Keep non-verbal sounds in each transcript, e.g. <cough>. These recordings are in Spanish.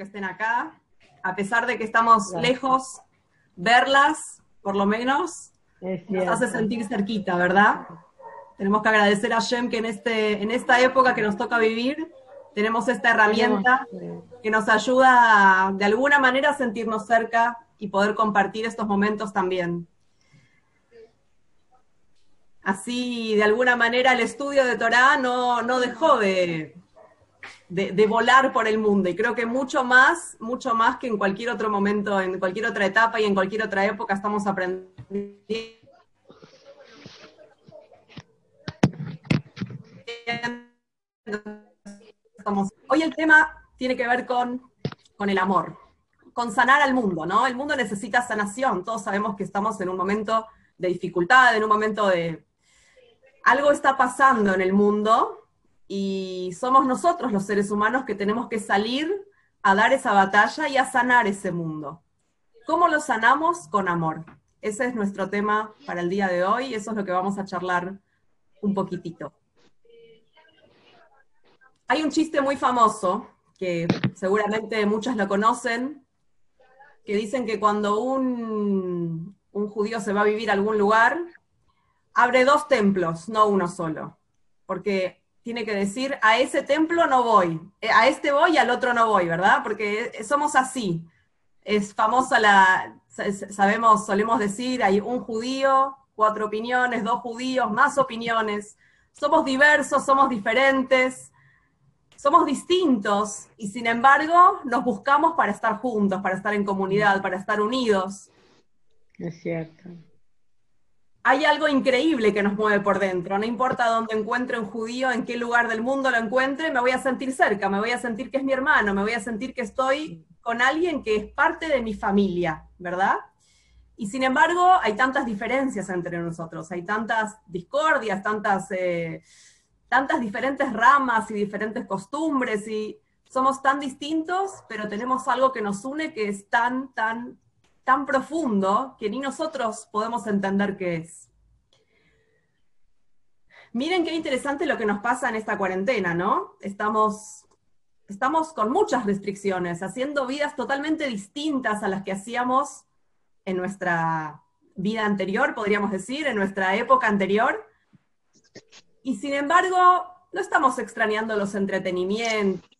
que estén acá, a pesar de que estamos lejos, verlas, por lo menos, nos hace sentir cerquita, ¿verdad? Tenemos que agradecer a Shem que en, este, en esta época que nos toca vivir, tenemos esta herramienta que nos ayuda de alguna manera a sentirnos cerca y poder compartir estos momentos también. Así, de alguna manera, el estudio de Torah no, no dejó de, de, volar por el mundo. Y creo que mucho más, mucho más que en cualquier otro momento, en cualquier otra etapa y en cualquier otra época estamos aprendiendo. Hoy el tema tiene que ver con, con el amor, con sanar al mundo, ¿no? El mundo necesita sanación. Todos sabemos que estamos en un momento de dificultad, en un momento de... Algo está pasando en el mundo y somos nosotros los seres humanos que tenemos que salir a dar esa batalla y a sanar ese mundo. ¿Cómo lo sanamos? Con amor. Ese es nuestro tema para el día de hoy, eso es lo que vamos a charlar un poquitito. Hay un chiste muy famoso, que seguramente muchas lo conocen, que dicen que cuando un, un judío se va a vivir a algún lugar, abre dos templos, no uno solo, porque tiene que decir, a ese templo no voy, eh, a este voy y al otro no voy, ¿verdad? Porque somos así. Es famosa la, sabemos, solemos decir, hay un judío, cuatro opiniones, dos judíos, más opiniones. Somos diversos, somos diferentes, somos distintos y sin embargo nos buscamos para estar juntos, para estar en comunidad, para estar unidos. Es cierto hay algo increíble que nos mueve por dentro. No importa dónde encuentre un judío, en qué lugar del mundo lo encuentre, me voy a sentir cerca, me voy a sentir que es mi hermano, me voy a sentir que estoy con alguien que es parte de mi familia, ¿verdad? Y sin embargo, hay tantas diferencias entre nosotros, hay tantas discordias, tantas, eh, tantas diferentes ramas y diferentes costumbres, y somos tan distintos, pero tenemos algo que nos une que es tan, tan tan profundo que ni nosotros podemos entender qué es. Miren qué interesante lo que nos pasa en esta cuarentena, ¿no? Estamos, estamos con muchas restricciones, haciendo vidas totalmente distintas a las que hacíamos en nuestra vida anterior, podríamos decir, en nuestra época anterior. Y sin embargo, no estamos extrañando los entretenimientos,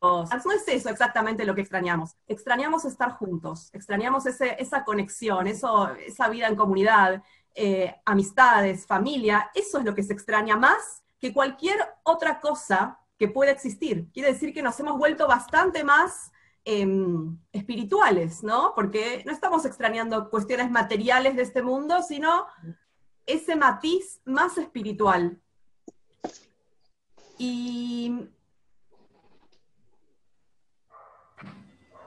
No es eso exactamente lo que extrañamos. Extrañamos estar juntos, extrañamos esa conexión, eso, esa vida en comunidad, eh, amistades, familia. Eso es lo que se extraña más que cualquier otra cosa que pueda existir. Quiere decir que nos hemos vuelto bastante más em, espirituales, ¿no? Porque no estamos extrañando cuestiones materiales de este mundo, sino ese matiz más espiritual. Y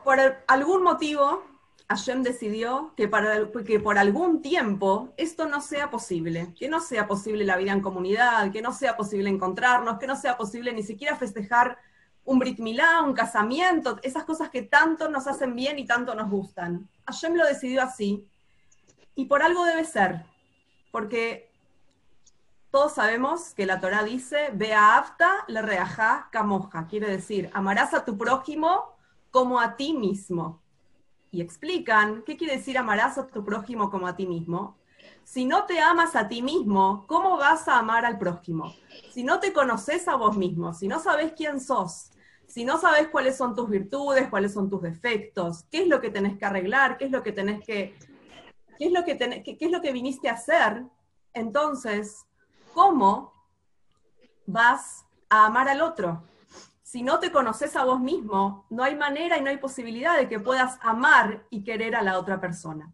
por algún motivo, Hashem decidió que, para, que por algún tiempo esto no sea posible, que no sea posible la vida en comunidad, que no sea posible encontrarnos, que no sea posible ni siquiera festejar un Brit Milá, un casamiento, esas cosas que tanto nos hacen bien y tanto nos gustan. Hashem lo decidió así, y por algo debe ser, porque todos sabemos que la Torah dice, vea afta le reajá camoja, quiere decir, amarás a tu prójimo como a ti mismo. Y explican, ¿qué quiere decir amarás a tu prójimo como a ti mismo? Si no te amas a ti mismo, ¿cómo vas a amar al prójimo? Si no te conoces a vos mismo, si no sabes quién sos, si no sabes cuáles son tus virtudes, cuáles son tus defectos, qué es lo que tenés que arreglar, qué es lo que tenés que, qué es lo que, qué es lo que viniste a hacer, entonces, ¿cómo vas a amar al otro? Si no te conoces a vos mismo, no hay manera y no hay posibilidad de que puedas amar y querer a la otra persona.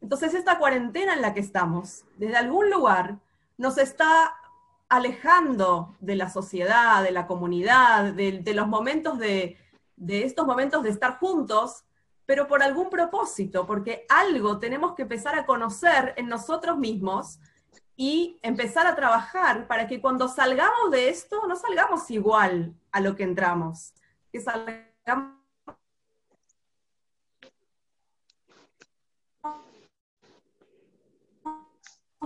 Entonces esta cuarentena en la que estamos, desde algún lugar, nos está alejando de la sociedad, de la comunidad, de, los momentos de, de estos momentos de estar juntos, pero por algún propósito, porque algo tenemos que empezar a conocer en nosotros mismos y empezar a trabajar para que cuando salgamos de esto no salgamos igual a lo que entramos, que salgamos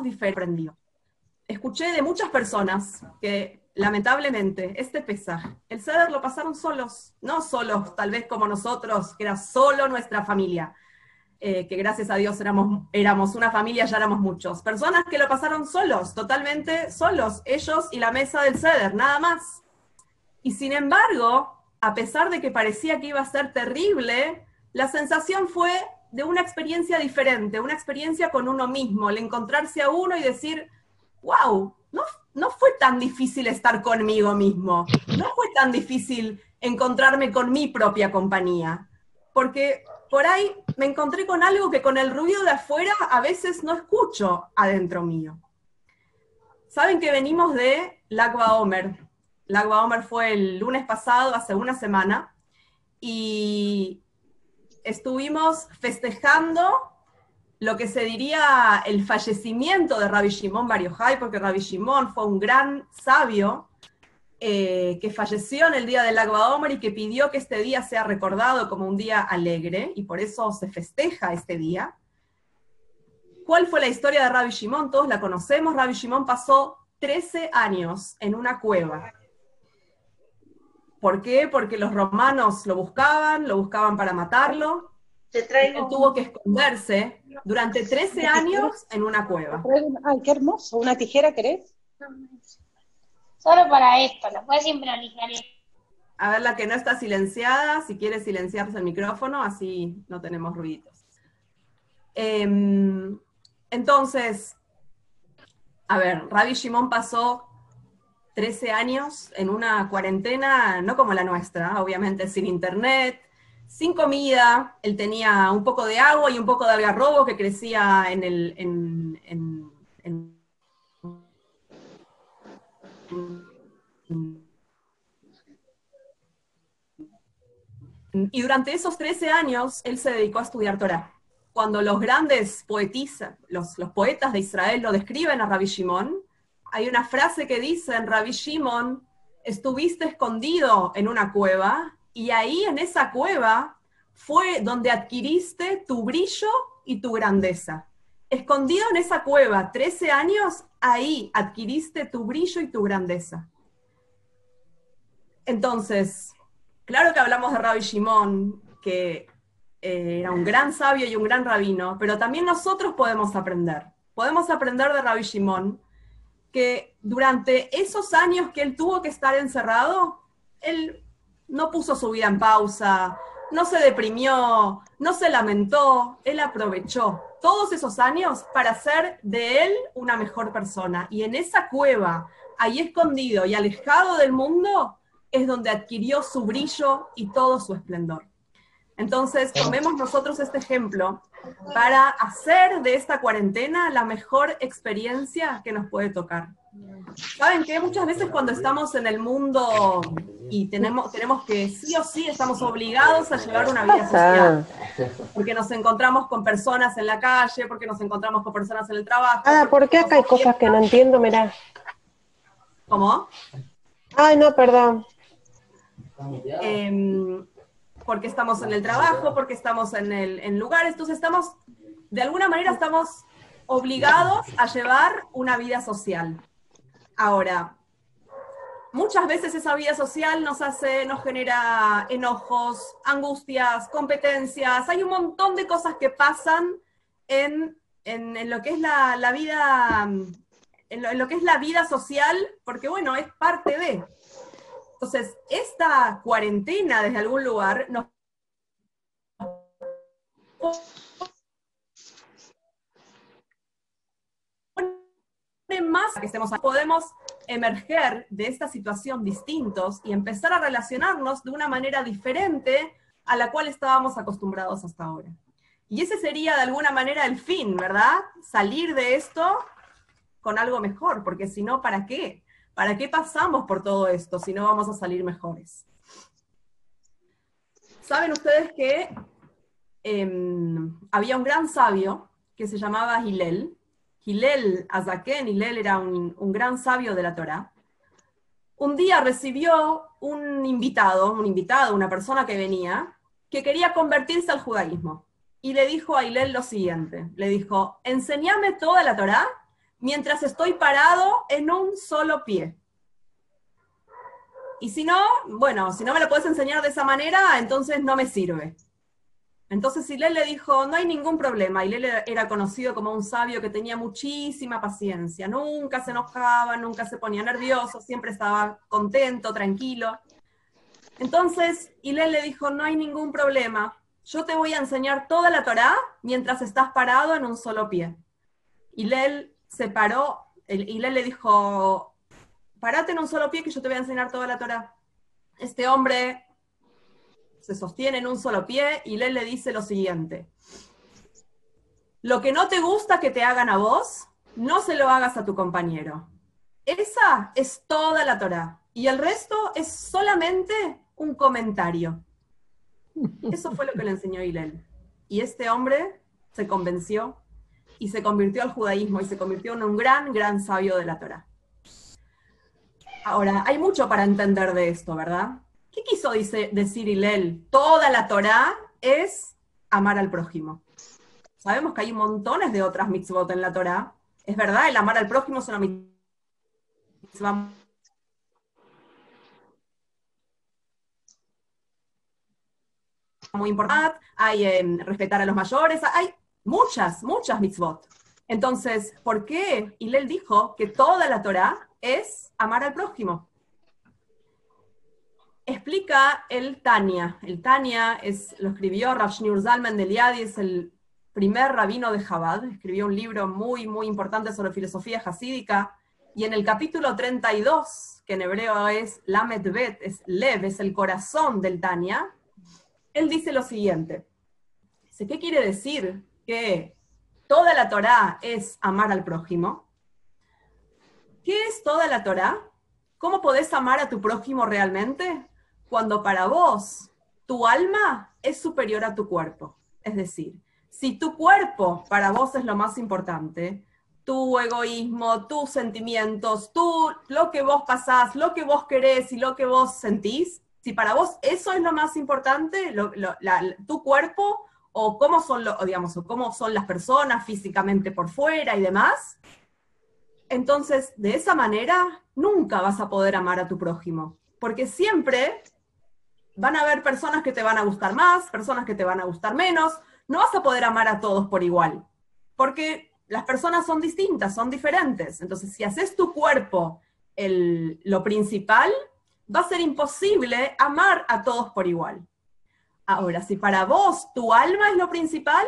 diferente. escuché de muchas personas que lamentablemente este pesaje, el ceder lo pasaron solos, no solos tal vez como nosotros, que era solo nuestra familia, eh, que gracias a Dios éramos, éramos una familia, ya éramos muchos. Personas que lo pasaron solos, totalmente solos, ellos y la mesa del ceder, nada más. Y sin embargo, a pesar de que parecía que iba a ser terrible, la sensación fue de una experiencia diferente, una experiencia con uno mismo, el encontrarse a uno y decir, wow, no, no fue tan difícil estar conmigo mismo, no fue tan difícil encontrarme con mi propia compañía, porque por ahí me encontré con algo que con el ruido de afuera a veces no escucho adentro mío. Saben que venimos de Lagua Omer. Lagua Omer fue el lunes pasado, hace una semana, y estuvimos festejando lo que se diría el fallecimiento de Rabbi Shimon Bar porque Rabbi Shimon fue un gran sabio eh, que falleció en el día del Agua Omer y que pidió que este día sea recordado como un día alegre, y por eso se festeja este día. ¿Cuál fue la historia de Rabbi Shimon? Todos la conocemos. Rabbi Shimon pasó 13 años en una cueva. ¿Por qué? Porque los romanos lo buscaban, lo buscaban para matarlo. Él tuvo que esconderse durante 13 años en una cueva. Ay, qué hermoso. ¿Una tijera querés? Solo para esto, lo puedes sincronizar. A ver, la que no está silenciada, si quiere silenciarse el micrófono, así no tenemos ruiditos. Em, entonces, a ver, Rabbi Shimon pasó 13 años en una cuarentena, no como la nuestra, obviamente sin internet, sin comida, él tenía un poco de agua y un poco de algarrobo que crecía en el, y durante esos 13 años, él se dedicó a estudiar Torah. Cuando los grandes poetas de Israel lo describen a Rabbi Shimon, hay una frase que dice, en Rabbi Shimon, estuviste escondido en una cueva y ahí en esa cueva fue donde adquiriste tu brillo y tu grandeza. Escondido en esa cueva, 13 años, ahí adquiriste tu brillo y tu grandeza. Entonces, claro que hablamos de Rabbi Shimon, que eh, era un gran sabio y un gran rabino, pero también nosotros podemos aprender. Podemos aprender de Rabbi Shimon que durante esos años que él tuvo que estar encerrado, él no puso su vida en pausa, no se deprimió, no se lamentó, él aprovechó todos esos años para hacer de él una mejor persona. Y en esa cueva, ahí escondido y alejado del mundo, es donde adquirió su brillo y todo su esplendor. Entonces, tomemos nosotros este ejemplo para hacer de esta cuarentena la mejor experiencia que nos puede tocar. ¿Saben qué? Muchas veces cuando estamos en el mundo y tenemos, tenemos que sí o sí estamos obligados a llevar una vida social, porque nos encontramos con personas en la calle, porque nos encontramos con personas en el trabajo. Ah, ¿por qué acá hay cosas que no entiendo? Mirá. ¿Cómo? Ay, no, perdón. Em, porque estamos en el trabajo, porque estamos en, el, en lugares, entonces estamos, de alguna manera estamos obligados a llevar una vida social. Ahora, muchas veces esa vida social nos hace, nos genera enojos, angustias, competencias, hay un montón de cosas que pasan en, en, lo que es la, la vida, en lo, que es la vida social, porque bueno, es parte de. Entonces, esta cuarentena desde algún lugar nos más que estemos podemos emerger de esta situación distintos y empezar a relacionarnos de una manera diferente a la cual estábamos acostumbrados hasta ahora. Y ese sería de alguna manera el fin, ¿verdad? Salir de esto con algo mejor, porque si no, ¿para qué? ¿Para qué pasamos por todo esto si no vamos a salir mejores? Saben ustedes que em, había un gran sabio que se llamaba Hillel. Hillel Azaken, Hillel era un, gran sabio de la Torá. Un día recibió un invitado, un invitado, una persona que venía, que quería convertirse al judaísmo. Y le dijo a Hillel lo siguiente, le dijo, enséñame toda la Torá mientras estoy parado en un solo pie. Y si no, bueno, si no me lo puedes enseñar de esa manera, entonces no me sirve. Entonces Hillel le dijo, no hay ningún problema. Hillel era conocido como un sabio que tenía muchísima paciencia, nunca se enojaba, nunca se ponía nervioso, siempre estaba contento, tranquilo. Entonces Hillel le dijo, no hay ningún problema, yo te voy a enseñar toda la Torá mientras estás parado en un solo pie. Hillel se paró, Hillel le dijo, parate en un solo pie que yo te voy a enseñar toda la Torah. Este hombre se sostiene en un solo pie y él le dice lo siguiente. Lo que no te gusta que te hagan a vos, no se lo hagas a tu compañero. Esa es toda la Torah. Y el resto es solamente un comentario. Eso fue lo que le enseñó Hillel. Y este hombre se convenció y se convirtió al judaísmo y se convirtió en un gran, gran sabio de la Torah. Ahora, hay mucho para entender de esto, ¿verdad? ¿Qué quiso decir Hillel? Toda la Torá es amar al prójimo. Sabemos que hay montones de otras mitzvot en la Torá. Es verdad, el amar al prójimo es una mitzvah muy importante, hay respetar a los mayores, hay muchas, muchas mitzvot. Entonces, ¿por qué Hillel dijo que toda la Torá es amar al prójimo. Explica el Tania. El Tania es, lo escribió Rav Shneur Zalman de Liadi, es el primer rabino de Chabad. Escribió un libro muy, muy importante sobre filosofía hasídica. Y en el capítulo 32, que en hebreo es Lamed Bet, es Lev, es el corazón del Tania, él dice lo siguiente. Dice, ¿qué quiere decir? Que toda la Torá es amar al prójimo. ¿Qué es toda la Torá? ¿Cómo podés amar a tu prójimo realmente? Cuando para vos tu alma es superior a tu cuerpo. Es decir, si tu cuerpo para vos es lo más importante, tu egoísmo, tus sentimientos, tú, lo que vos pasás, lo que vos querés y lo que vos sentís, si para vos eso es lo más importante, tu cuerpo o cómo son, lo, digamos, o cómo son las personas físicamente por fuera y demás, entonces, de esa manera, nunca vas a poder amar a tu prójimo, porque siempre van a haber personas que te van a gustar más, personas que te van a gustar menos, no vas a poder amar a todos por igual, porque las personas son distintas, son diferentes. Entonces, si haces tu cuerpo lo principal, va a ser imposible amar a todos por igual. Ahora, si para vos tu alma es lo principal,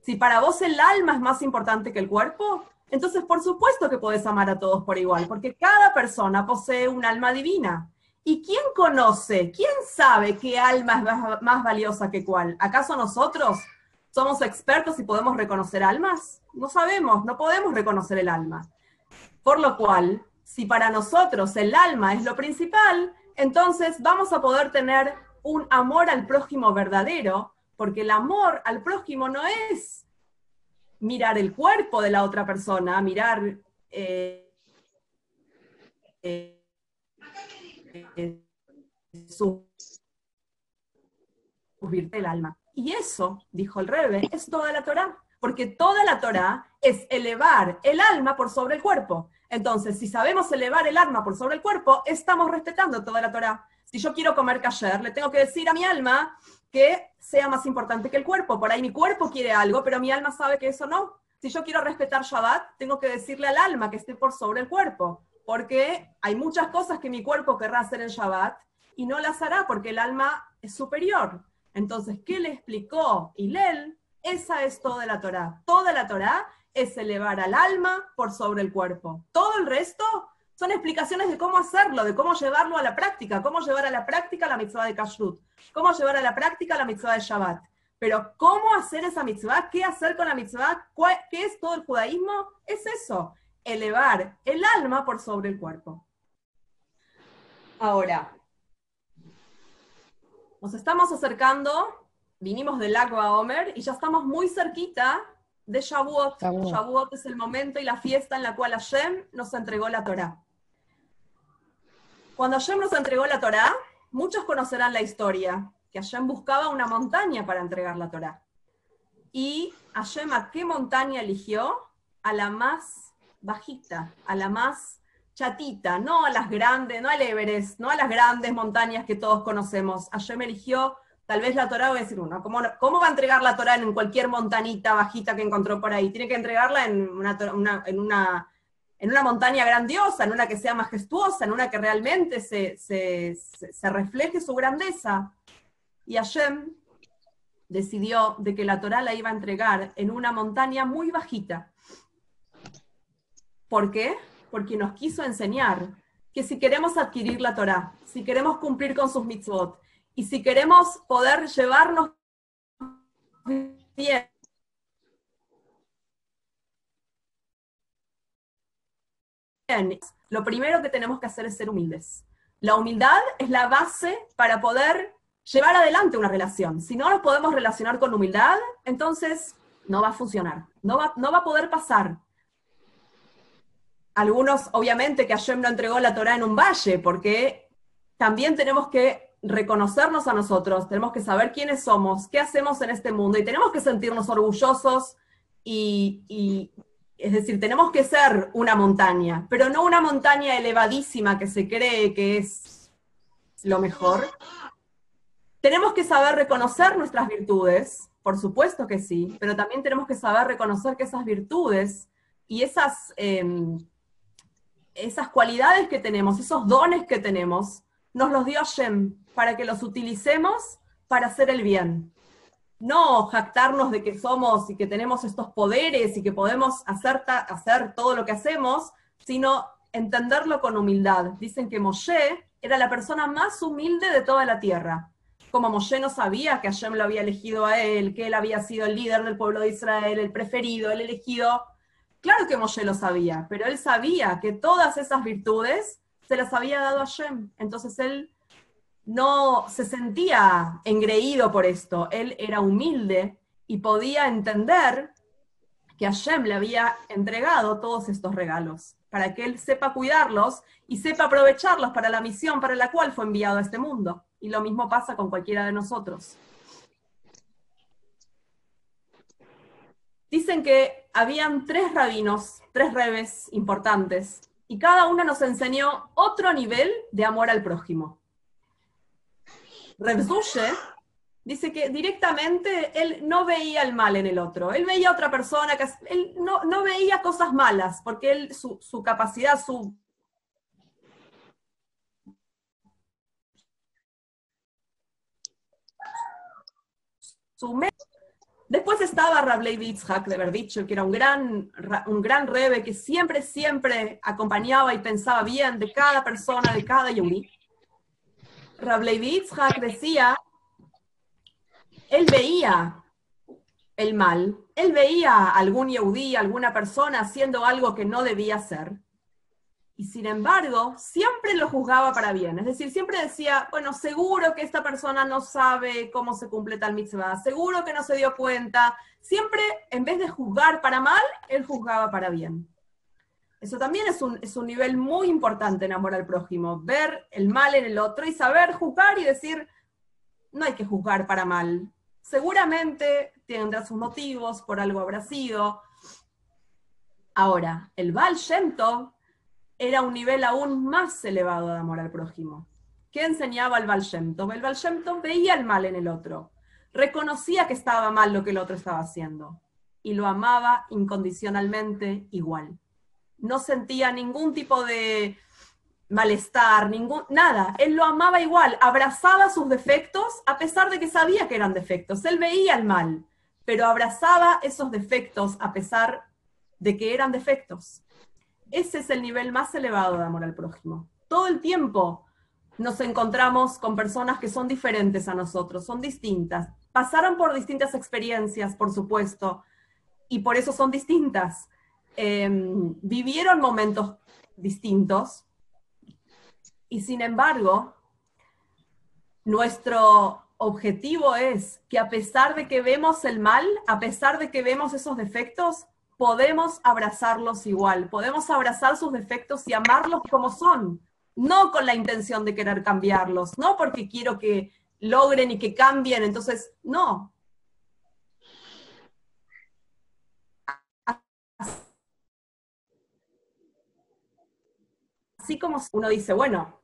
si para vos el alma es más importante que el cuerpo, entonces, por supuesto que podés amar a todos por igual, porque cada persona posee un alma divina. ¿Y quién conoce, quién sabe qué alma es más, valiosa que cuál? ¿Acaso nosotros somos expertos y podemos reconocer almas? No sabemos, no podemos reconocer el alma. Por lo cual, si para nosotros el alma es lo principal, entonces vamos a poder tener un amor al prójimo verdadero, porque el amor al prójimo no es mirar el cuerpo de la otra persona, mirar eh, eh, su virtud del alma. Y eso, dijo el Rebe, es toda la Torah, porque toda la Torah es elevar el alma por sobre el cuerpo. Entonces, si sabemos elevar el alma por sobre el cuerpo, estamos respetando toda la Torah. Si yo quiero comer kasher, le tengo que decir a mi alma, que sea más importante que el cuerpo. Por ahí mi cuerpo quiere algo, pero mi alma sabe que eso no. Si yo quiero respetar Shabbat, tengo que decirle al alma que esté por sobre el cuerpo, porque hay muchas cosas que mi cuerpo querrá hacer en Shabbat y no las hará porque el alma es superior. Entonces, ¿qué le explicó Hillel? Esa es toda la Torah. Toda la Torah es elevar al alma por sobre el cuerpo. Todo el resto son explicaciones de cómo hacerlo, de cómo llevarlo a la práctica, cómo llevar a la práctica la mitzvah de Kashrut, cómo llevar a la práctica la mitzvah de Shabbat. Pero cómo hacer esa mitzvah, qué hacer con la mitzvah, qué es todo el judaísmo, es eso, elevar el alma por sobre el cuerpo. Ahora, nos estamos acercando, vinimos del lago a Omer y ya estamos muy cerquita de Shavuot. Shavuot. es el momento y la fiesta en la cual Hashem nos entregó la Torah. Cuando Hashem nos entregó la Torá, muchos conocerán la historia, que Hashem buscaba una montaña para entregar la Torá. Y Hashem a qué montaña eligió? A la más bajita, a la más chatita, no a las grandes, no al Everest, no a las grandes montañas que todos conocemos. Hashem eligió tal vez la Torah, voy a decir uno, ¿cómo, va a entregar la Torah en cualquier montanita bajita que encontró por ahí? Tiene que entregarla en una, montaña grandiosa, en una que sea majestuosa, en una que realmente se refleje su grandeza. Y Hashem decidió de que la Torah la iba a entregar en una montaña muy bajita. ¿Por qué? Porque nos quiso enseñar que si queremos adquirir la Torah, si queremos cumplir con sus mitzvot, y si queremos poder llevarnos bien lo primero que tenemos que hacer es ser humildes. La humildad es la base para poder llevar adelante una relación. Si no nos podemos relacionar con humildad, entonces no va a funcionar, no va, no va a poder pasar. Algunos, obviamente, que Hashem no entregó la Torah en un valle, porque también tenemos que reconocernos a nosotros, tenemos que saber quiénes somos, qué hacemos en este mundo, y tenemos que sentirnos orgullosos y, es decir, tenemos que ser una montaña, pero no una montaña elevadísima que se cree que es lo mejor. Tenemos que saber reconocer nuestras virtudes, por supuesto que sí, pero también tenemos que saber reconocer que esas virtudes y esas, eh, esas cualidades que tenemos, esos dones que tenemos, nos los dio Hashem para que los utilicemos para hacer el bien no jactarnos de que somos y que tenemos estos poderes y que podemos hacer, hacer todo lo que hacemos, sino entenderlo con humildad. Dicen que Moshe era la persona más humilde de toda la tierra. Como Moshe no sabía que Hashem lo había elegido a él, que él había sido el líder del pueblo de Israel, el preferido, el elegido. Claro que Moshe lo sabía, pero él sabía que todas esas virtudes se las había dado a Hashem. Entonces él no se sentía engreído por esto, él era humilde y podía entender que Hashem le había entregado todos estos regalos, para que él sepa cuidarlos y sepa aprovecharlos para la misión para la cual fue enviado a este mundo. Y lo mismo pasa con cualquiera de nosotros. Dicen que habían tres rabinos, tres rebes importantes, y cada uno nos enseñó otro nivel de amor al prójimo. Reb Zushe dice que directamente él no veía el mal en el otro, él veía a otra persona, él no, veía cosas malas, porque él, su, capacidad, su... su Después estaba Rablei Yitzhak de Berdicho, que era un gran, un gran rebe que siempre, siempre acompañaba y pensaba bien de cada persona, de cada yehudi. Rablevi Yitzhak decía, él veía el mal, él veía a algún yehudí, alguna persona haciendo algo que no debía hacer, y sin embargo, siempre lo juzgaba para bien. Es decir, siempre decía, bueno, seguro que esta persona no sabe cómo se cumple tal mitzvah, seguro que no se dio cuenta. Siempre, en vez de juzgar para mal, él juzgaba para bien. Eso también es un, es un nivel muy importante en amor al prójimo, ver el mal en el otro y saber juzgar y decir, no hay que juzgar para mal. Seguramente tendrá sus motivos, por algo habrá sido. Ahora, el Baal era un nivel aún más elevado de amor al prójimo. ¿Qué enseñaba el Baal Shem Tov? El Baal Shem Tov veía el mal en el otro, reconocía que estaba mal lo que el otro estaba haciendo y lo amaba incondicionalmente igual no sentía ningún tipo de malestar, ningún, nada. Él lo amaba igual, abrazaba sus defectos a pesar de que sabía que eran defectos. Él veía el mal, pero abrazaba esos defectos a pesar de que eran defectos. Ese es el nivel más elevado de amor al prójimo. Todo el tiempo nos encontramos con personas que son diferentes a nosotros, son distintas. Pasaron por distintas experiencias, por supuesto, y por eso son distintas eh, vivieron momentos distintos y sin embargo, nuestro objetivo es que a pesar de que vemos el mal, a pesar de que vemos esos defectos, podemos abrazarlos igual, podemos abrazar sus defectos y amarlos como son, no con la intención de querer cambiarlos, no porque quiero que logren y que cambien, entonces, no, así como uno dice, bueno,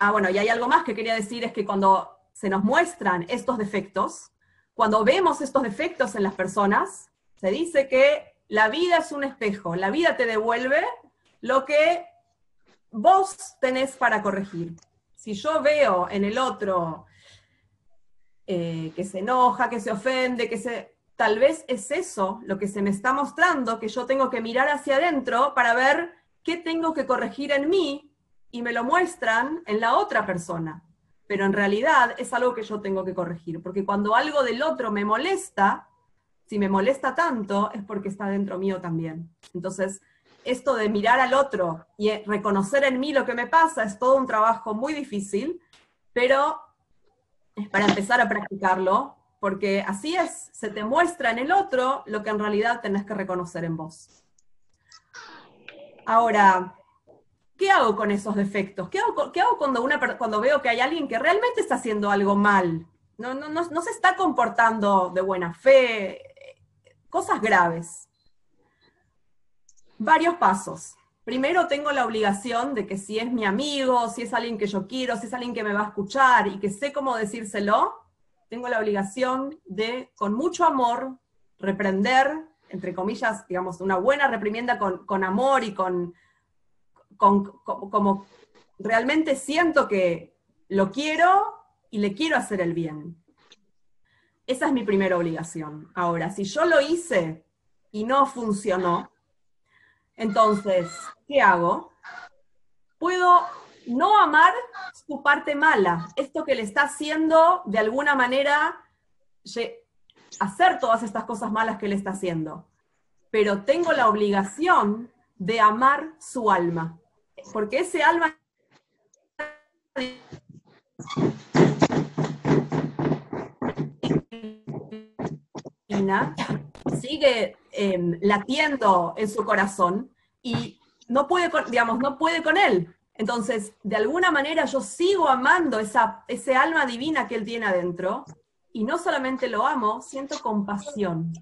ah, bueno, y hay algo más que quería decir, es que cuando se nos muestran estos defectos, cuando vemos estos defectos en las personas, se dice que la vida es un espejo, la vida te devuelve lo que vos tenés para corregir. Si yo veo en el otro eh, que se enoja, que se ofende, que se... Tal vez es eso lo que se me está mostrando, que yo tengo que mirar hacia adentro para ver qué tengo que corregir en mí y me lo muestran en la otra persona. Pero en realidad es algo que yo tengo que corregir, porque cuando algo del otro me molesta, si me molesta tanto, es porque está dentro mío también. Entonces, esto de mirar al otro y reconocer en mí lo que me pasa es todo un trabajo muy difícil, pero es para empezar a practicarlo, porque así es, se te muestra en el otro lo que en realidad tenés que reconocer en vos. Ahora, ¿qué hago con esos defectos? ¿Qué hago, cuando, veo que hay alguien que realmente está haciendo algo mal? No, no, no se está comportando de buena fe, cosas graves varios pasos. Primero tengo la obligación de que si es mi amigo, si es alguien que yo quiero, si es alguien que me va a escuchar y que sé cómo decírselo, tengo la obligación de, con mucho amor, reprender, entre comillas, digamos, una buena reprimienda con, amor y con, como realmente siento que lo quiero y le quiero hacer el bien. Esa es mi primera obligación. Ahora, si yo lo hice y no funcionó, entonces, ¿qué hago? Puedo no amar su parte mala, esto que le está haciendo de alguna manera hacer todas estas cosas malas que le está haciendo, pero tengo la obligación de amar su alma, porque ese alma sigue em, latiendo en su corazón y no puede, con, digamos, no puede con él. Entonces, de alguna manera yo sigo amando esa, ese alma divina que él tiene adentro y no solamente lo amo, siento compasión.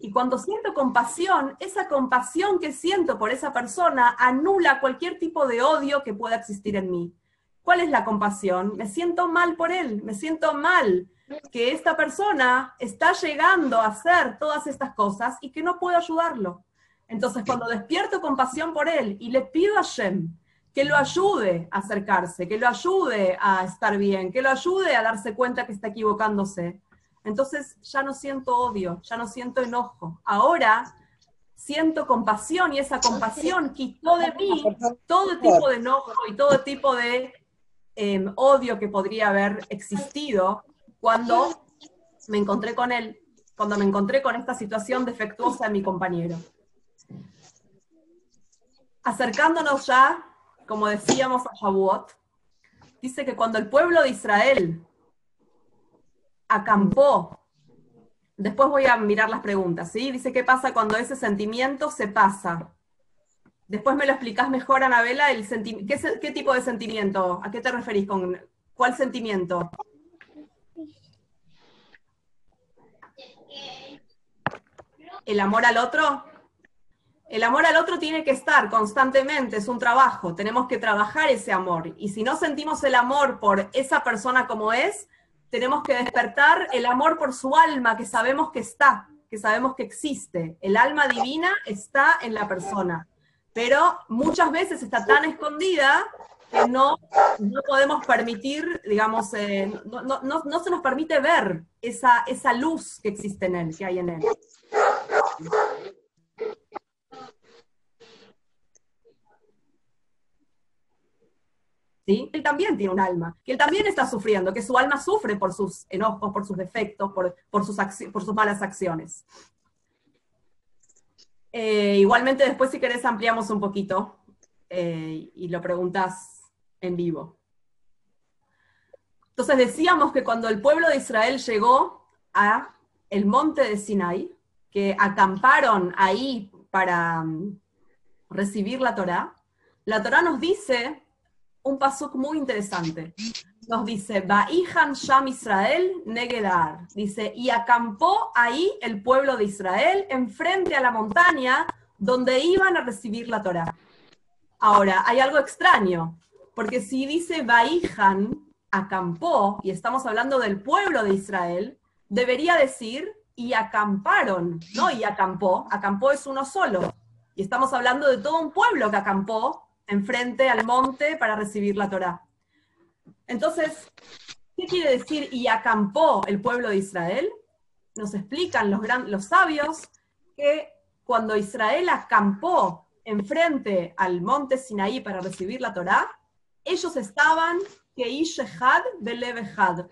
Y cuando siento compasión, esa compasión que siento por esa persona anula cualquier tipo de odio que pueda existir en mí. ¿Cuál es la compasión? Me siento mal por él, me siento mal que esta persona está llegando a hacer todas estas cosas y que no puedo ayudarlo. Entonces, cuando despierto compasión por él y le pido a Shem que lo ayude a acercarse, que lo ayude a estar bien, que lo ayude a darse cuenta que está equivocándose, entonces ya no siento odio, ya no siento enojo. Ahora siento compasión y esa compasión quitó de mí todo tipo de enojo y todo tipo de em, odio que podría haber existido cuando me encontré con él, cuando me encontré con esta situación defectuosa de mi compañero. Acercándonos ya, como decíamos a Shavuot, dice que cuando el pueblo de Israel acampó, después voy a mirar las preguntas, ¿sí? Dice, ¿qué pasa cuando ese sentimiento se pasa? Después me lo explicás mejor, Anabela, el ¿Qué, ¿qué tipo de sentimiento? ¿A qué te referís con cuál sentimiento? ¿El amor al otro? El amor al otro tiene que estar constantemente, es un trabajo, tenemos que trabajar ese amor. Y si no sentimos el amor por esa persona como es, tenemos que despertar el amor por su alma, que sabemos que está, que sabemos que existe. El alma divina está en la persona, pero muchas veces está tan escondida que no, no podemos permitir, digamos, eh, no, no, no, se nos permite ver esa, esa luz que existe en él, que hay en él. ¿Sí? Él también tiene un alma, que él también está sufriendo, que su alma sufre por sus enojos, por sus defectos, por, por, sus, por sus malas acciones. Eh, igualmente después si querés ampliamos un poquito eh, y lo preguntas en vivo. Entonces decíamos que cuando el pueblo de Israel llegó a el monte de Sinai, que acamparon ahí para mm, recibir la Torá, la Torá nos dice un paso muy interesante. Nos dice, Ba'ihan Sham Israel Negedar. Dice, y acampó ahí el pueblo de Israel enfrente a la montaña donde iban a recibir la Torá. Ahora, hay algo extraño, porque si dice Baijan, acampó, y estamos hablando del pueblo de Israel, debería decir y acamparon, ¿no? Y acampó, acampó es uno solo. Y estamos hablando de todo un pueblo que acampó enfrente al monte para recibir la Torá. Entonces, ¿qué quiere decir y acampó el pueblo de Israel? Nos explican los, los sabios que cuando Israel acampó enfrente al monte Sinaí para recibir la Torá, ellos estaban Keishehad Belevehad,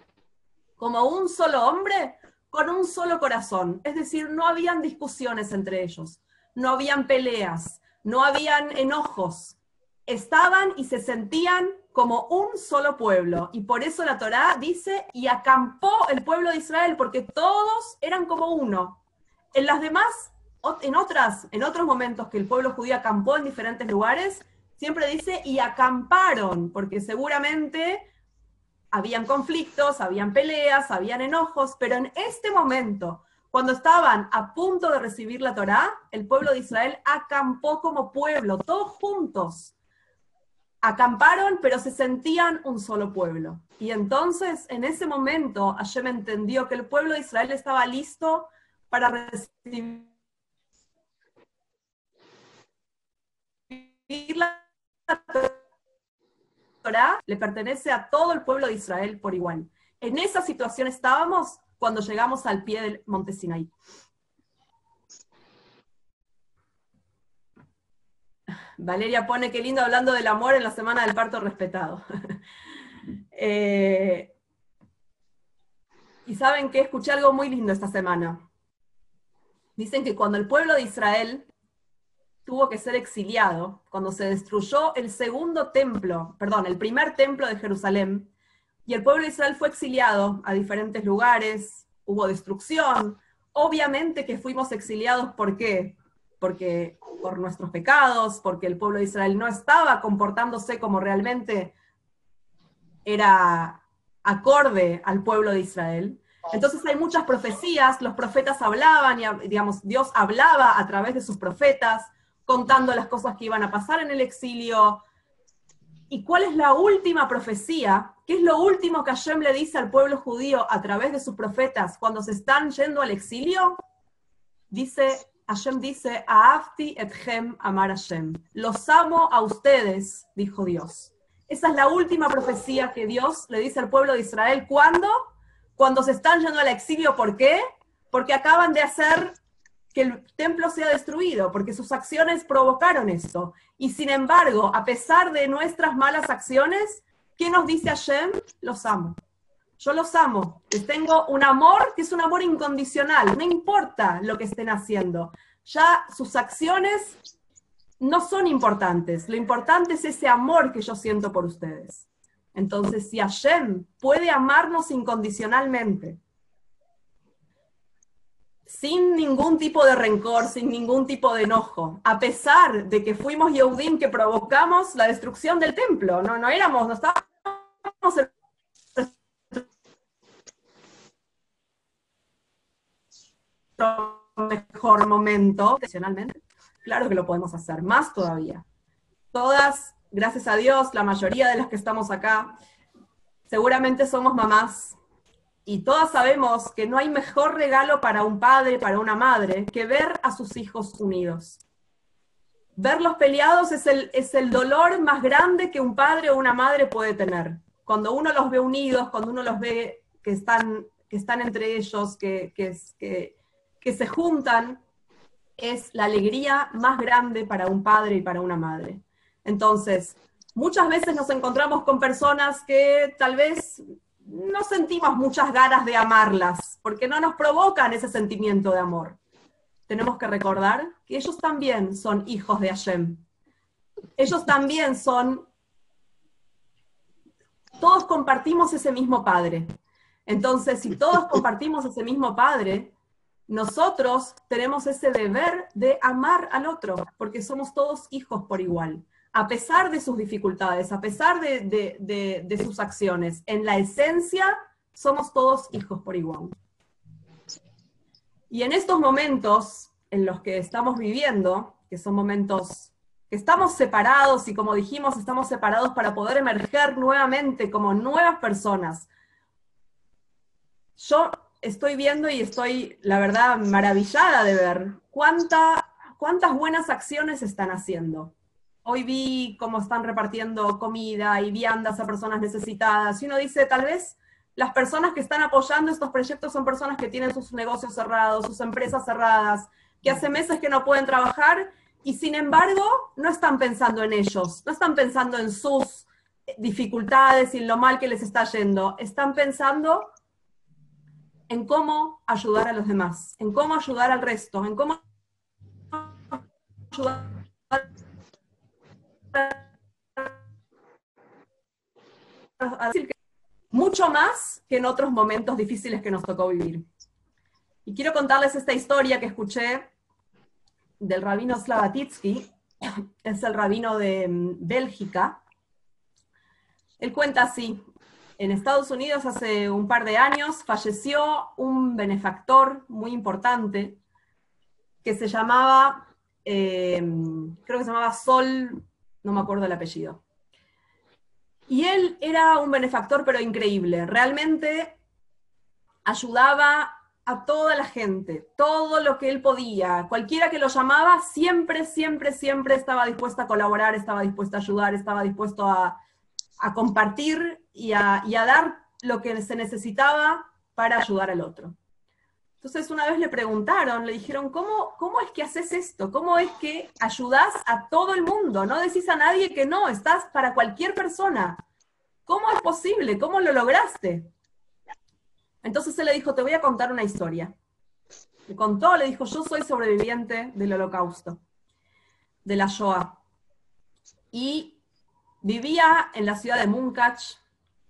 como un solo hombre con un solo corazón. Es decir, no habían discusiones entre ellos, no habían peleas, no habían enojos. Estaban y se sentían como un solo pueblo. Y por eso la Torá dice, y acampó el pueblo de Israel, porque todos eran como uno. En las demás, en, otras, en otros momentos que el pueblo judío acampó en diferentes lugares, siempre dice, y acamparon, porque seguramente habían conflictos, habían peleas, habían enojos, pero en este momento, cuando estaban a punto de recibir la Torá, el pueblo de Israel acampó como pueblo, todos juntos. Acamparon, pero se sentían un solo pueblo. Y entonces, en ese momento, Hashem entendió que el pueblo de Israel estaba listo para recibir la Torá le pertenece a todo el pueblo de Israel por igual. En esa situación estábamos cuando llegamos al pie del monte Sinaí. Valeria pone qué lindo hablando del amor en la semana del parto respetado. <laughs> Eh, y saben que escuché algo muy lindo esta semana. Dicen que cuando el pueblo de Israel tuvo que ser exiliado cuando se destruyó el segundo templo, perdón, el primer templo de Jerusalén, y el pueblo de Israel fue exiliado a diferentes lugares, hubo destrucción. Obviamente que fuimos exiliados, ¿por qué? Porque por nuestros pecados, porque el pueblo de Israel no estaba comportándose como realmente era acorde al pueblo de Israel. Entonces hay muchas profecías, los profetas hablaban y digamos, Dios hablaba a través de sus profetas, contando las cosas que iban a pasar en el exilio. ¿Y cuál es la última profecía? ¿Qué es lo último que Hashem le dice al pueblo judío a través de sus profetas cuando se están yendo al exilio? Dice, Hashem dice, Aafti etchem amar Hashem. Los amo a ustedes, dijo Dios. Esa es la última profecía que Dios le dice al pueblo de Israel. ¿Cuándo? Cuando se están yendo al exilio. ¿Por qué? Porque acaban de hacer que el templo sea destruido, porque sus acciones provocaron esto. Y sin embargo, a pesar de nuestras malas acciones, ¿qué nos dice Hashem? Los amo. Yo los amo. Les tengo un amor que es un amor incondicional. No importa lo que estén haciendo. Ya sus acciones no son importantes. Lo importante es ese amor que yo siento por ustedes. Entonces, si Hashem puede amarnos incondicionalmente, sin ningún tipo de rencor, sin ningún tipo de enojo, a pesar de que fuimos Yehudim que provocamos la destrucción del templo, no, no éramos, no estábamos en mejor momento, claro que lo podemos hacer, más todavía. Todas, gracias a Dios, la mayoría de las que estamos acá, seguramente somos mamás y todas sabemos que no hay mejor regalo para un padre, para una madre, que ver a sus hijos unidos. Verlos peleados es el, es el dolor más grande que un padre o una madre puede tener. Cuando uno los ve unidos, cuando uno los ve que están, que están entre ellos, que, que, que, que se juntan, es la alegría más grande para un padre y para una madre. Entonces, muchas veces nos encontramos con personas que tal vez no sentimos muchas ganas de amarlas, porque no nos provocan ese sentimiento de amor. Tenemos que recordar que ellos también son hijos de Hashem. Ellos también son, todos compartimos ese mismo Padre. Entonces, si todos compartimos ese mismo Padre, nosotros tenemos ese deber de amar al otro, porque somos todos hijos por igual a pesar de sus dificultades, a pesar de, sus acciones, en la esencia somos todos hijos por igual. Y en estos momentos en los que estamos viviendo, que son momentos que estamos separados y como dijimos, estamos separados para poder emerger nuevamente como nuevas personas. Yo estoy viendo y estoy, la verdad, maravillada de ver cuánta, cuántas buenas acciones están haciendo. Hoy vi cómo están repartiendo comida y viandas a personas necesitadas. Y uno dice, tal vez las personas que están apoyando estos proyectos son personas que tienen sus negocios cerrados, sus empresas cerradas, que hace meses que no pueden trabajar y sin embargo no están pensando en ellos, no están pensando en sus dificultades y en lo mal que les está yendo, están pensando en cómo ayudar a los demás, en cómo ayudar al resto, en cómo ayudar mucho más que en otros momentos difíciles que nos tocó vivir. Y quiero contarles esta historia que escuché del rabino Slavatitsky, <coughs> es el rabino de mm, Bélgica. Él cuenta así, en Estados Unidos hace un par de años falleció un benefactor muy importante que se llamaba, eh, creo que se llamaba Sol, no me acuerdo el apellido. Y él era un benefactor, pero increíble. Realmente ayudaba a toda la gente, todo lo que él podía. Cualquiera que lo llamaba, siempre, siempre, siempre estaba dispuesto a colaborar, estaba dispuesto a ayudar, estaba dispuesto a, compartir y a dar lo que se necesitaba para ayudar al otro. Entonces una vez le preguntaron, le dijeron, ¿cómo, ¿cómo es que haces esto? ¿Cómo es que ayudas a todo el mundo? No decís a nadie que no, estás para cualquier persona. ¿Cómo es posible? ¿Cómo lo lograste? Entonces él le dijo, te voy a contar una historia. Le contó, le dijo, yo soy sobreviviente del holocausto, de la Shoah. Y vivía en la ciudad de Munkach.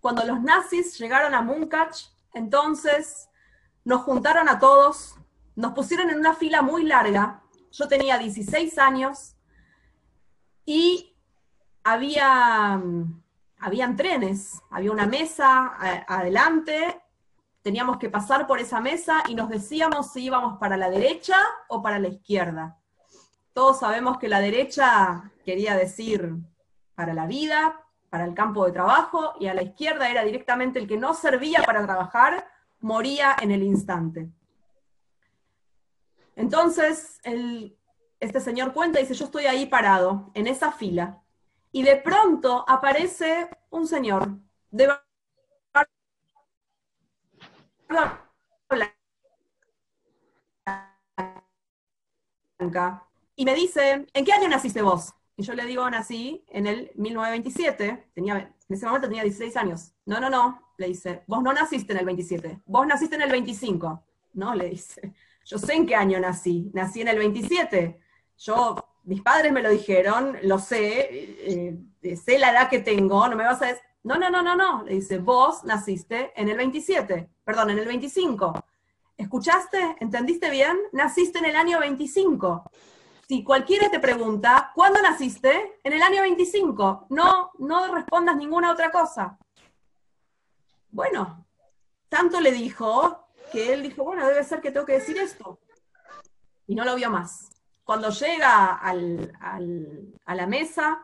Cuando los nazis llegaron a Munkach, entonces nos juntaron a todos, nos pusieron en una fila muy larga. Yo tenía 16 años y había, habían trenes, había una mesa adelante, teníamos que pasar por esa mesa y nos decíamos si íbamos para la derecha o para la izquierda. Todos sabemos que la derecha quería decir para la vida, para el campo de trabajo, y a la izquierda era directamente el que no servía para trabajar moría en el instante. Entonces, este señor cuenta y dice, yo estoy ahí parado, en esa fila, y de pronto aparece un señor de blanca y me dice, ¿en qué año naciste vos? Y yo le digo, nací en el 1927, tenía, en ese momento tenía 16 años. No, no, no, le dice, vos no naciste en el 27, vos naciste en el 25. No, le dice, yo sé en qué año nací, nací en el 27. Yo, mis padres me lo dijeron, lo sé, eh, eh, sé la edad que tengo, no me vas a decir, no, no, no, no, no, le dice, vos naciste en el 27, perdón, en el 25. ¿Escuchaste? ¿Entendiste bien? Naciste en el año 25. Si cualquiera te pregunta, ¿cuándo naciste? En el año 25. No, no respondas ninguna otra cosa. Bueno, tanto le dijo que él dijo, bueno, debe ser que tengo que decir esto. Y no lo vio más. Cuando llega a la mesa,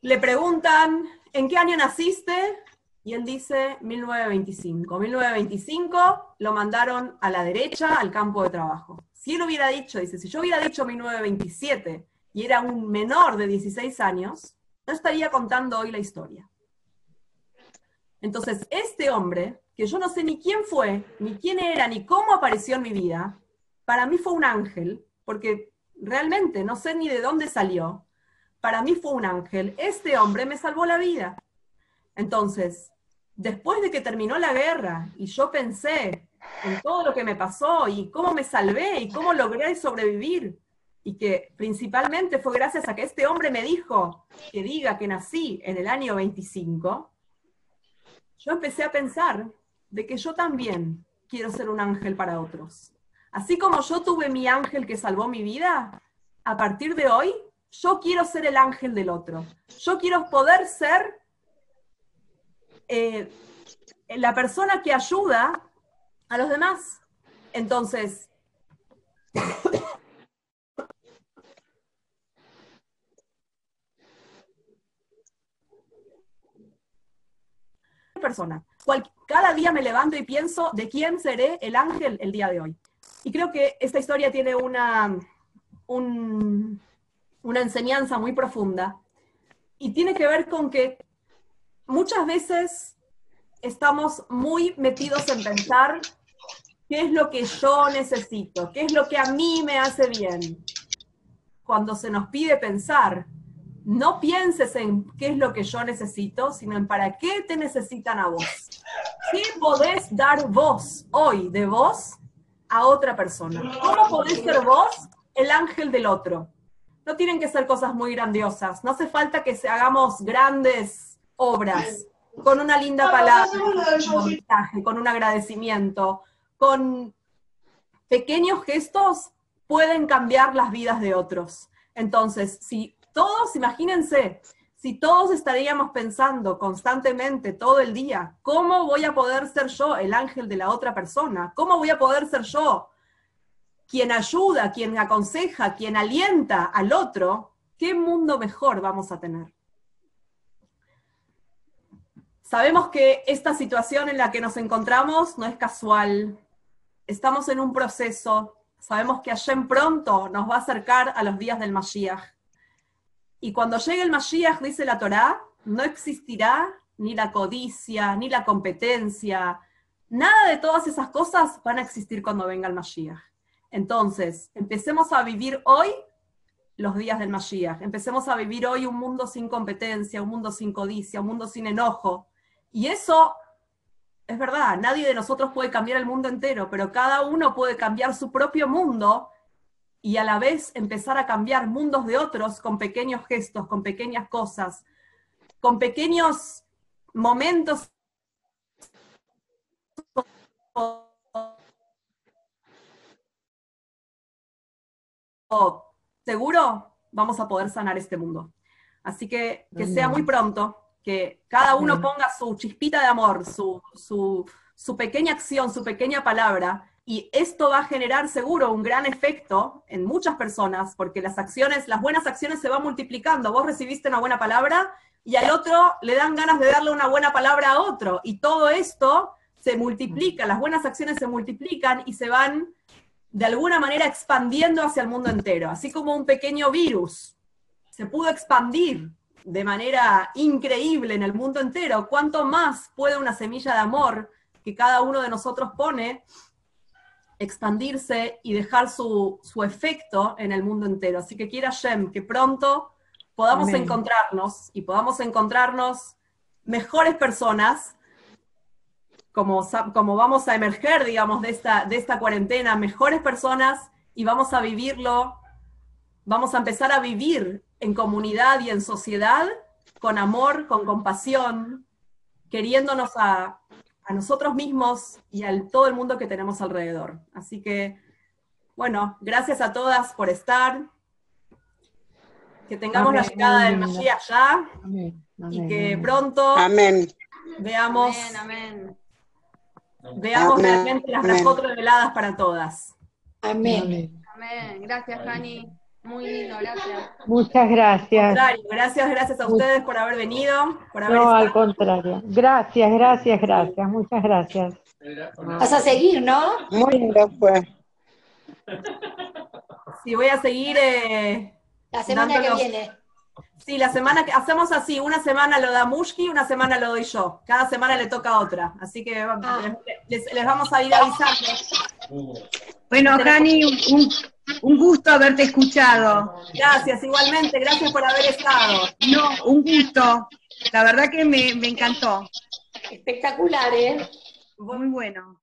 le preguntan, ¿en qué año naciste? Y él dice 1925. 1925 lo mandaron a la derecha al campo de trabajo. Si él hubiera dicho, dice, si yo hubiera dicho 1927 y era un menor de 16 años, no estaría contando hoy la historia. Entonces, este hombre, que yo no sé ni quién fue, ni quién era, ni cómo apareció en mi vida, para mí fue un ángel, porque realmente no sé ni de dónde salió, para mí fue un ángel. Este hombre me salvó la vida. Entonces, después de que terminó la guerra y yo pensé en todo lo que me pasó y cómo me salvé y cómo logré sobrevivir, y que principalmente fue gracias a que este hombre me dijo que diga que nací en el año 25, yo empecé a pensar de que yo también quiero ser un ángel para otros. Así como yo tuve mi ángel que salvó mi vida, a partir de hoy yo quiero ser el ángel del otro. Yo quiero poder ser eh, la persona que ayuda a los demás. Entonces, Cual- cada día me levanto y pienso de quién seré el ángel el día de hoy. Y creo que esta historia tiene una, un- una enseñanza muy profunda y tiene que ver con que muchas veces estamos muy metidos en pensar qué es lo que yo necesito, qué es lo que a mí me hace bien. Cuando se nos pide pensar, no pienses en qué es lo que yo necesito, sino en para qué te necesitan a vos. ¿Qué podés dar vos hoy de vos a otra persona? ¿Cómo podés ser vos el ángel del otro? No tienen que ser cosas muy grandiosas, no hace falta que hagamos grandes obras con una linda palabra, con un mensaje, con un agradecimiento, con pequeños gestos pueden cambiar las vidas de otros. Entonces, si todos, imagínense, si todos estaríamos pensando constantemente todo el día, ¿cómo voy a poder ser yo el ángel de la otra persona? ¿Cómo voy a poder ser yo quien ayuda, quien aconseja, quien alienta al otro? ¿Qué mundo mejor vamos a tener? Sabemos que esta situación en la que nos encontramos no es casual. Estamos en un proceso. Sabemos que Hashem pronto nos va a acercar a los días del Mashiach. Y cuando llegue el Mashiach, dice la Torá, no existirá ni la codicia, ni la competencia. Nada de todas esas cosas van a existir cuando venga el Mashiach. Entonces, empecemos a vivir hoy los días del Mashiach. Empecemos a vivir hoy un mundo sin competencia, un mundo sin codicia, un mundo sin enojo. Y eso es verdad, nadie de nosotros puede cambiar el mundo entero, pero cada uno puede cambiar su propio mundo y a la vez empezar a cambiar mundos de otros con pequeños gestos, con pequeñas cosas, con pequeños momentos. Seguro vamos a poder sanar este mundo. Así que que sea muy pronto, que cada uno ponga su chispita de amor, su, su, su pequeña acción, su pequeña palabra, y esto va a generar seguro un gran efecto en muchas personas, porque las acciones, las buenas acciones se van multiplicando. Vos recibiste una buena palabra y al otro le dan ganas de darle una buena palabra a otro, y todo esto se multiplica, las buenas acciones se multiplican y se van de alguna manera expandiendo hacia el mundo entero, así como un pequeño virus se pudo expandir de manera increíble en el mundo entero, ¿cuánto más puede una semilla de amor que cada uno de nosotros pone expandirse y dejar su, su efecto en el mundo entero? Así que quiera Shem que pronto podamos Amén. encontrarnos y podamos encontrarnos mejores personas como, como vamos a emerger, digamos, de esta, de esta cuarentena, mejores personas y vamos a vivirlo, vamos a empezar a vivir en comunidad y en sociedad con amor, con compasión, queriéndonos a, a nosotros mismos y a todo el mundo que tenemos alrededor. Así que, bueno, gracias a todas por estar. Que tengamos la Amén, llegada del. Mashiach ya Amén, y que pronto Amén. veamos Amén, amén. Veamos Amén, realmente las brajot reveladas para todas. Amén. Amén. Amén. Gracias, Jani. Muy lindo, gracias. Muchas gracias. Gracias, gracias a ustedes por haber venido, por haber No, al contrario. Gracias, gracias, gracias. Muchas gracias. Vas a seguir, ¿no? Muy lindo fue. Sí, voy a seguir. eh, La semana que viene. sí, la semana que hacemos así, una semana lo da Mushki, una semana lo doy yo. Cada semana le toca a otra. Así que Ah. les, les vamos a ir avisando. Bueno, Jani, un, un gusto haberte escuchado. Gracias, igualmente, gracias por haber estado. No, un gusto. La verdad que me, me encantó. Espectacular, ¿eh? Muy bueno.